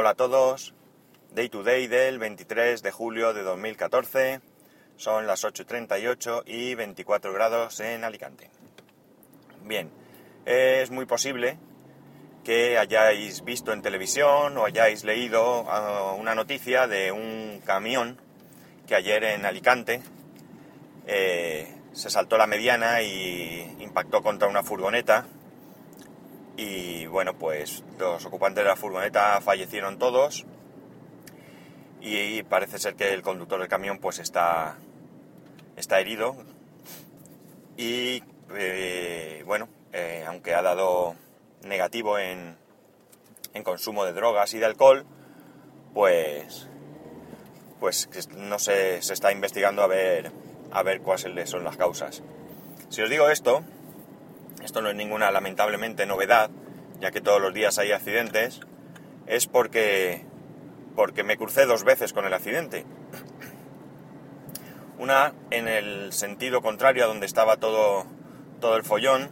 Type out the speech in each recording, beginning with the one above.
Hola a todos, Day to Day del 23 de julio de 2014, son las 8.38 y 24 grados en Alicante. Bien, es muy posible que hayáis visto en televisión o hayáis leído ah, una noticia de un camión que ayer en Alicante eh, se saltó la mediana y impactó contra una furgoneta y bueno pues los ocupantes de la furgoneta fallecieron todos. Y parece ser que el conductor del camión pues está está herido. Y eh, bueno eh, aunque ha dado negativo en, en consumo de drogas y de alcohol pues pues no se, está investigando a ver a ver cuáles son las causas. Si os digo esto esto no es ninguna lamentablemente novedad, ya que todos los días hay accidentes, es porque, porque me crucé dos veces con el accidente. Una en el sentido contrario a donde estaba todo, todo el follón,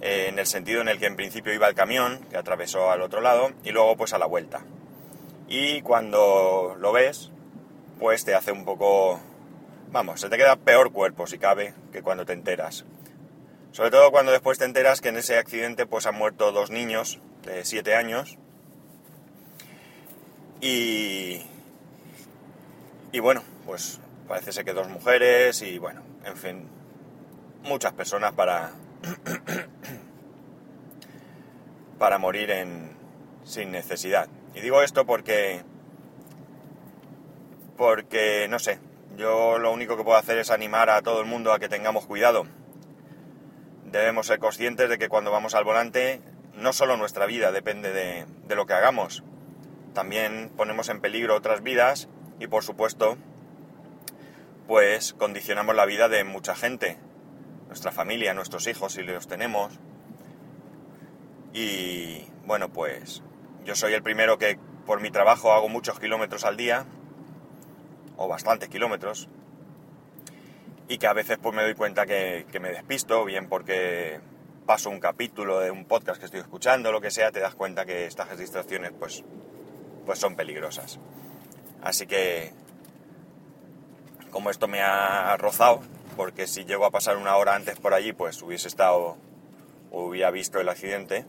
eh, en el sentido en el que en principio iba el camión, que atravesó al otro lado, y luego pues a la vuelta. Y cuando lo ves, pues te hace un poco... Vamos, se te queda peor cuerpo si cabe que cuando te enteras. Sobre todo cuando después te enteras que en ese accidente pues han muerto dos niños de 7 años. Y, y bueno, pues parece ser que dos mujeres y bueno, en fin, muchas personas para, para morir en, sin necesidad. Y digo esto porque, porque, no sé, yo lo único que puedo hacer es animar a todo el mundo a que tengamos cuidado debemos ser conscientes de que cuando vamos al volante no solo nuestra vida depende de, lo que hagamos, también ponemos en peligro otras vidas y por supuesto pues condicionamos la vida de mucha gente, nuestra familia, nuestros hijos si los tenemos. Y bueno, pues yo soy el primero que por mi trabajo hago muchos kilómetros al día, o bastantes kilómetros, y que a veces pues me doy cuenta que, me despisto, bien porque paso un capítulo de un podcast que estoy escuchando, lo que sea, te das cuenta que estas distracciones pues, pues son peligrosas. Así que, como esto me ha rozado, porque si llego a pasar una hora antes por allí, pues hubiese estado hubiera visto el accidente,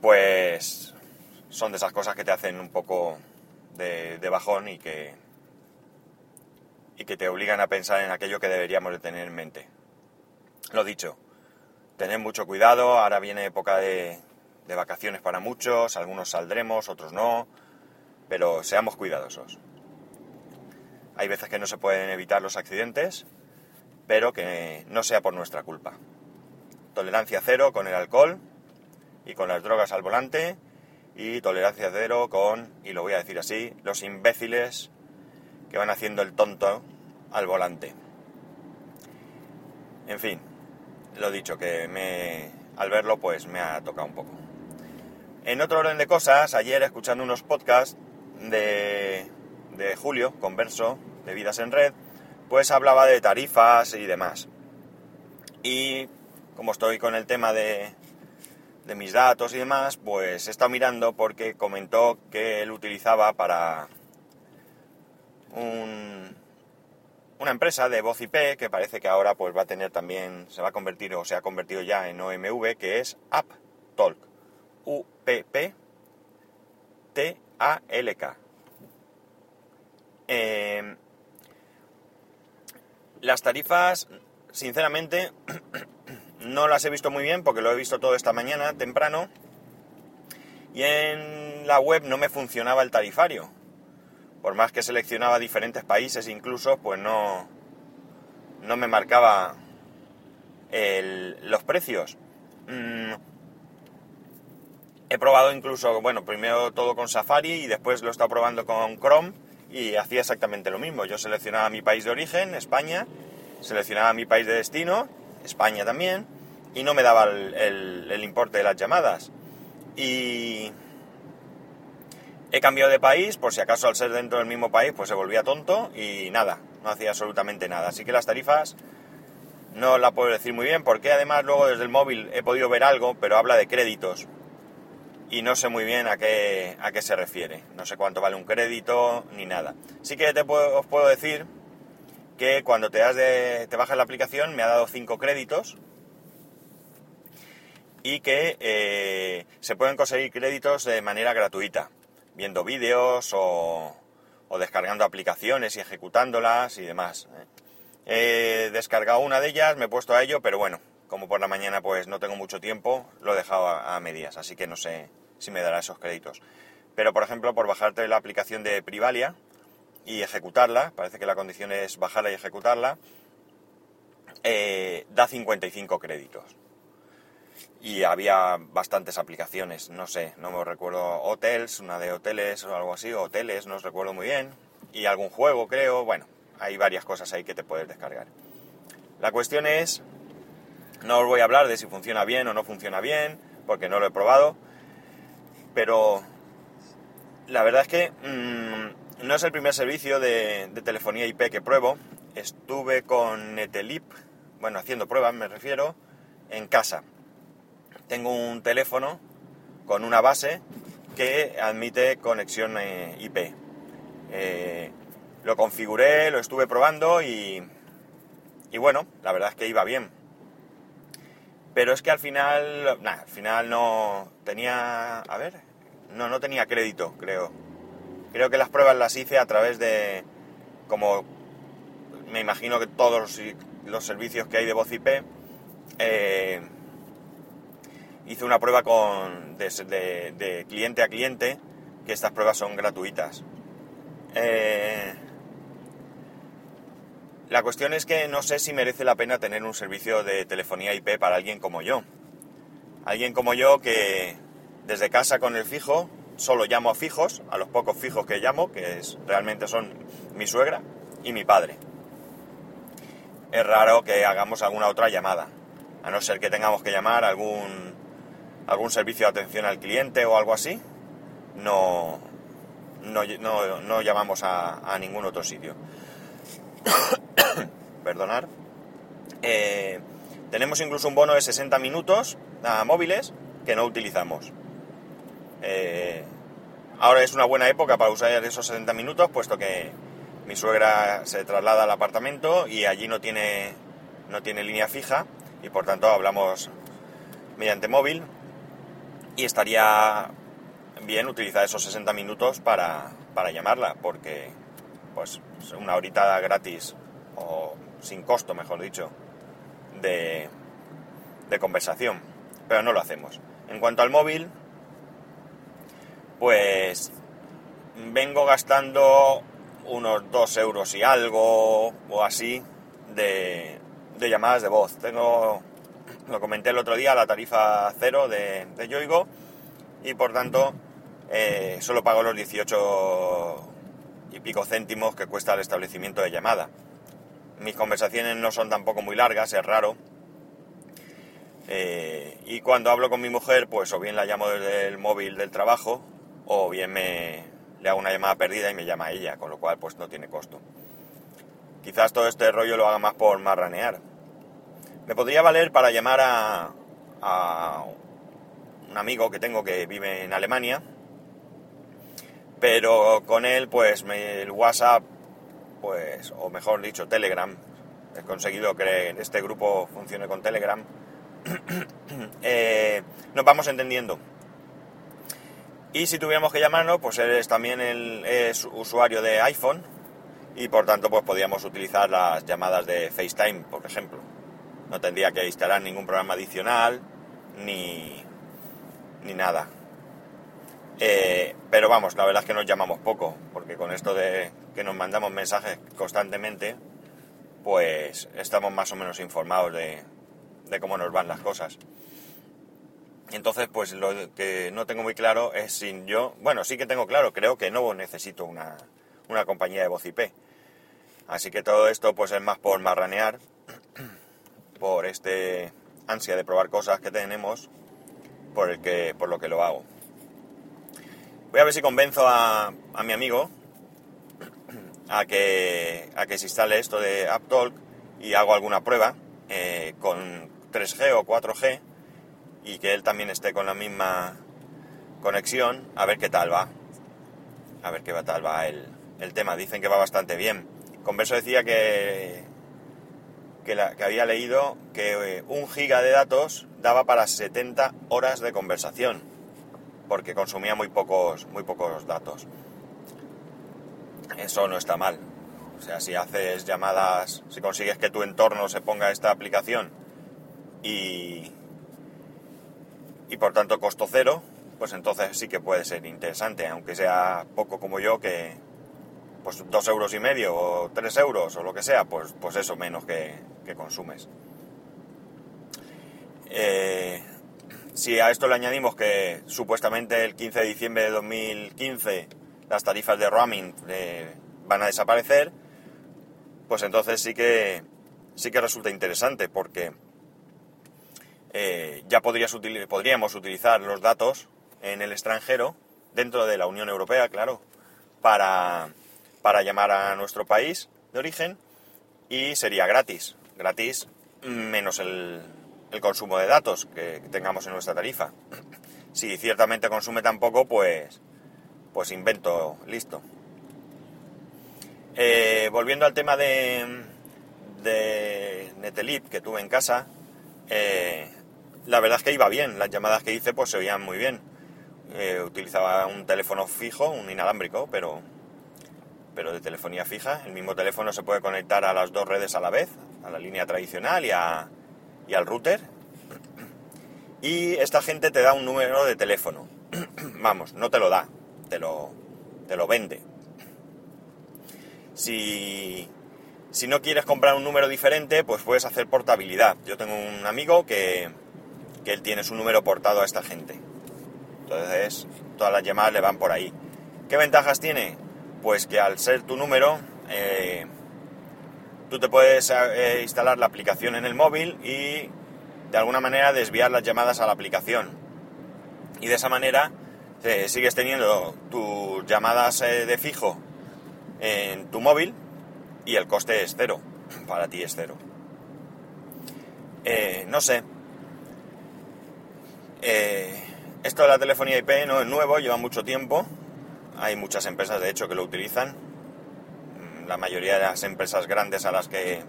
pues son de esas cosas que te hacen un poco de bajón y que, y que te obligan a pensar en aquello que deberíamos de tener en mente. Lo dicho, tened mucho cuidado, ahora viene época de, de vacaciones para muchos, algunos saldremos, otros no, pero seamos cuidadosos. Hay veces que no se pueden evitar los accidentes, pero que no sea por nuestra culpa. Tolerancia cero con el alcohol y con las drogas al volante y tolerancia cero con, y lo voy a decir así, los imbéciles que van haciendo el tonto al volante. En fin, lo dicho, que me, al verlo pues me ha tocado un poco. En otro orden de cosas, ayer escuchando unos podcasts de, de Julio, converso, de Vidas en Red, pues hablaba de tarifas y demás. Y como estoy con el tema de, de mis datos y demás, pues he estado mirando porque comentó que él utilizaba para un, una empresa de voz IP que parece que ahora pues va a tener también, se va a convertir o se ha convertido ya en OMV, que es AppTalk. U-P-P-T-A-L-K. Em, las tarifas, sinceramente, no las he visto muy bien porque lo he visto todo esta mañana temprano y en la web no me funcionaba el tarifario por más que seleccionaba diferentes países incluso, pues no, no me marcaba los precios. Mm, he probado incluso, bueno, primero todo con Safari y después lo he estado probando con Chrome y hacía exactamente lo mismo. Yo seleccionaba mi país de origen, España, seleccionaba mi país de destino, España también, y no me daba el, el importe de las llamadas. Y, He cambiado de país, por si acaso al ser dentro del mismo país, pues se volvía tonto y nada, no hacía absolutamente nada. Así que las tarifas no la puedo decir muy bien, porque además luego desde el móvil he podido ver algo, pero habla de créditos. y no sé muy bien a qué, a qué se refiere. No sé cuánto vale un crédito ni nada. Sí que te os puedo decir que cuando te, das de, te bajas la aplicación me ha dado 5 créditos y que eh, se pueden conseguir créditos de manera gratuita, viendo vídeos o, descargando aplicaciones y ejecutándolas y demás. ¿eh? He descargado una de ellas, me he puesto a ello, pero bueno, como por la mañana pues no tengo mucho tiempo, lo he dejado a, medias, así que no sé si me dará esos créditos. Pero por ejemplo, por bajarte la aplicación de Privalia y ejecutarla, parece que la condición es bajarla y ejecutarla, eh, da 55 créditos y había bastantes aplicaciones, no sé, no me recuerdo, hotels, una de hoteles o algo así, hoteles, no os recuerdo muy bien, y algún juego creo, bueno, hay varias cosas ahí que te puedes descargar. La cuestión es, no os voy a hablar de si funciona bien o no funciona bien, porque no lo he probado, pero la verdad es que mm, no es el primer servicio de, de telefonía IP que pruebo, estuve con Netelip, bueno, haciendo pruebas me refiero, en casa tengo un teléfono con una base que admite conexión eh, IP. Eh, lo configuré, lo estuve probando y, y bueno, la verdad es que iba bien. Pero es que al final, al final no tenía, a ver, no, no tenía crédito, creo. Creo que las pruebas las hice a través de, como me imagino que todos los, servicios que hay de voz IP, eh, hice una prueba con, de, cliente a cliente, que estas pruebas son gratuitas. Eh, la cuestión es que no sé si merece la pena tener un servicio de telefonía IP para alguien como yo. Alguien como yo que desde casa con el fijo, solo llamo a fijos, a los pocos fijos que llamo, que es, realmente son mi suegra y mi padre. Es raro que hagamos alguna otra llamada, a no ser que tengamos que llamar a algún algún servicio de atención al cliente o algo así, no, no, llamamos a, ningún otro sitio. Perdonar. Eh, tenemos incluso un bono de 60 minutos a móviles que no utilizamos. Eh, ahora es una buena época para usar esos 60 minutos, puesto que mi suegra se traslada al apartamento y allí no tiene, no tiene línea fija y por tanto hablamos mediante móvil y estaría bien utilizar esos 60 minutos para, llamarla, porque pues una horita gratis o sin costo, mejor dicho, de, de conversación, pero no lo hacemos. En cuanto al móvil, pues vengo gastando unos 2 euros y algo o así de, de llamadas de voz. Tengo lo comenté el otro día, la tarifa cero de, de Yoigo y por tanto eh, solo pago los 18 y pico céntimos que cuesta el establecimiento de llamada. Mis conversaciones no son tampoco muy largas, es raro. Eh, y cuando hablo con mi mujer, pues o bien la llamo desde el móvil del trabajo, o bien me, le hago una llamada perdida y me llama ella, con lo cual pues no tiene costo. Quizás todo este rollo lo haga más por marranear. Me podría valer para llamar a, un amigo que tengo que vive en Alemania, pero con él, pues el WhatsApp, pues, o mejor dicho, Telegram, he conseguido que este grupo funcione con Telegram, eh, nos vamos entendiendo. Y si tuviéramos que llamarnos, pues él es también el, usuario de iPhone y por tanto pues podríamos utilizar las llamadas de FaceTime, por ejemplo no tendría que instalar ningún programa adicional ni, ni nada. Eh, pero vamos, la verdad es que nos llamamos poco, porque con esto de que nos mandamos mensajes constantemente, pues estamos más o menos informados de, de cómo nos van las cosas. Entonces, pues lo que no tengo muy claro es si yo, bueno, sí que tengo claro, creo que no necesito una, una compañía de voz IP. Así que todo esto pues es más por marranear por este ansia de probar cosas que tenemos, por, el que, por lo que lo hago. Voy a ver si convenzo a, a mi amigo a que, a que se instale esto de AppTalk y hago alguna prueba eh, con 3G o 4G y que él también esté con la misma conexión, a ver qué tal va. A ver qué tal va el, el tema. Dicen que va bastante bien. Converso decía que, que, que había leído que eh, un giga de datos daba para 70 horas de conversación, porque consumía muy pocos, muy pocos datos. Eso no está mal. O sea, si haces llamadas, si consigues que tu entorno se ponga esta aplicación y, y por tanto costo cero, pues entonces sí que puede ser interesante, aunque sea poco como yo, que pues dos euros y medio o tres euros o lo que sea, pues, pues eso menos que, consumes. Eh, si a esto le añadimos que supuestamente el 15 de diciembre de 2015 las tarifas de roaming eh, van a desaparecer, pues entonces sí que sí que resulta interesante porque eh, ya podríamos utilizar los datos en el extranjero, dentro de la Unión Europea, claro, para, para llamar a nuestro país de origen y sería gratis, gratis menos el, el consumo de datos que tengamos en nuestra tarifa. Si ciertamente consume tan poco, pues, pues invento, listo. Eh, volviendo al tema de, de Netelip que tuve en casa, eh, la verdad es que iba bien, las llamadas que hice pues se oían muy bien. Eh, utilizaba un teléfono fijo, un inalámbrico, pero, pero de telefonía fija. El mismo teléfono se puede conectar a las dos redes a la vez, a la línea tradicional y, a, al router. Y esta gente te da un número de teléfono. Vamos, no te lo da, te lo, te lo vende. Si, si no quieres comprar un número diferente, pues puedes hacer portabilidad. Yo tengo un amigo que, que él tiene su número portado a esta gente. Entonces, todas las llamadas le van por ahí. ¿Qué ventajas tiene? Pues que al ser tu número, eh, tú te puedes eh, instalar la aplicación en el móvil y de alguna manera desviar las llamadas a la aplicación. Y de esa manera eh, sigues teniendo tus llamadas de fijo en tu móvil y el coste es cero. Para ti es cero. no sé. Esto de la telefonía IP no es nuevo, lleva mucho tiempo. Hay muchas empresas, de hecho, que lo utilizan. La mayoría de las empresas grandes a las que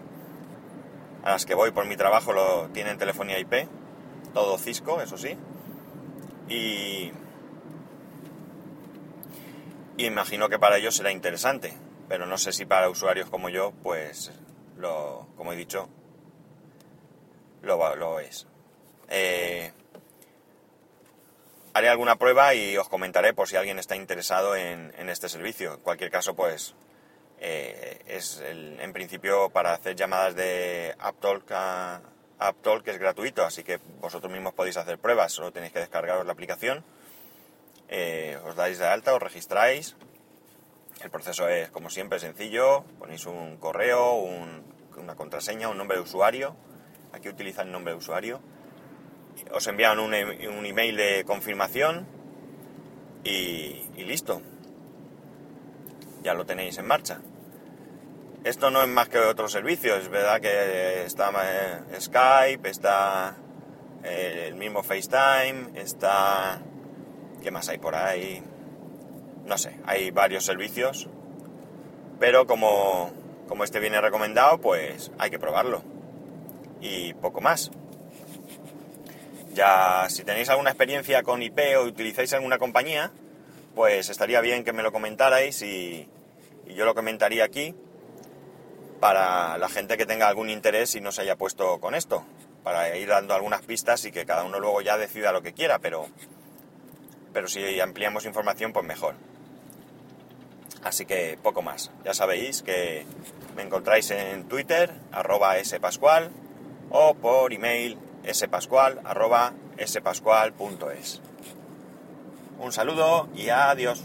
a las que voy por mi trabajo lo tienen telefonía IP, todo Cisco, eso sí. Y, imagino que para ellos será interesante, pero no sé si para usuarios como yo, pues lo, como he dicho, lo, lo es. Eh, haré alguna prueba y os comentaré por si alguien está interesado en, este servicio. En cualquier caso, pues eh, es en principio para hacer llamadas de AppTalk a AppTalk que es gratuito, así que vosotros mismos podéis hacer pruebas, solo tenéis que descargaros la aplicación, eh, os dais de alta, os registráis. El proceso es, como siempre, sencillo. Ponéis un correo, una contraseña, un nombre de usuario. Aquí utilizan el nombre de usuario os envían un, e-, un email de confirmación y, listo. Ya lo tenéis en marcha. Esto no es más que otro servicio, es verdad que está eh, Skype, está eh, el mismo FaceTime, está... ¿Qué más hay por ahí? No sé, hay varios servicios, pero como, como este viene recomendado, pues hay que probarlo. Y poco más. Ya, si tenéis alguna experiencia con IP o utilizáis alguna compañía, pues estaría bien que me lo comentarais y, yo lo comentaría aquí para la gente que tenga algún interés y no se haya puesto con esto, para ir dando algunas pistas y que cada uno luego ya decida lo que quiera, pero, pero si ampliamos información, pues mejor. Así que poco más. Ya sabéis que me encontráis en Twitter, arroba spascual, o por email spascual, arroba spascual.es. Un saludo y adiós.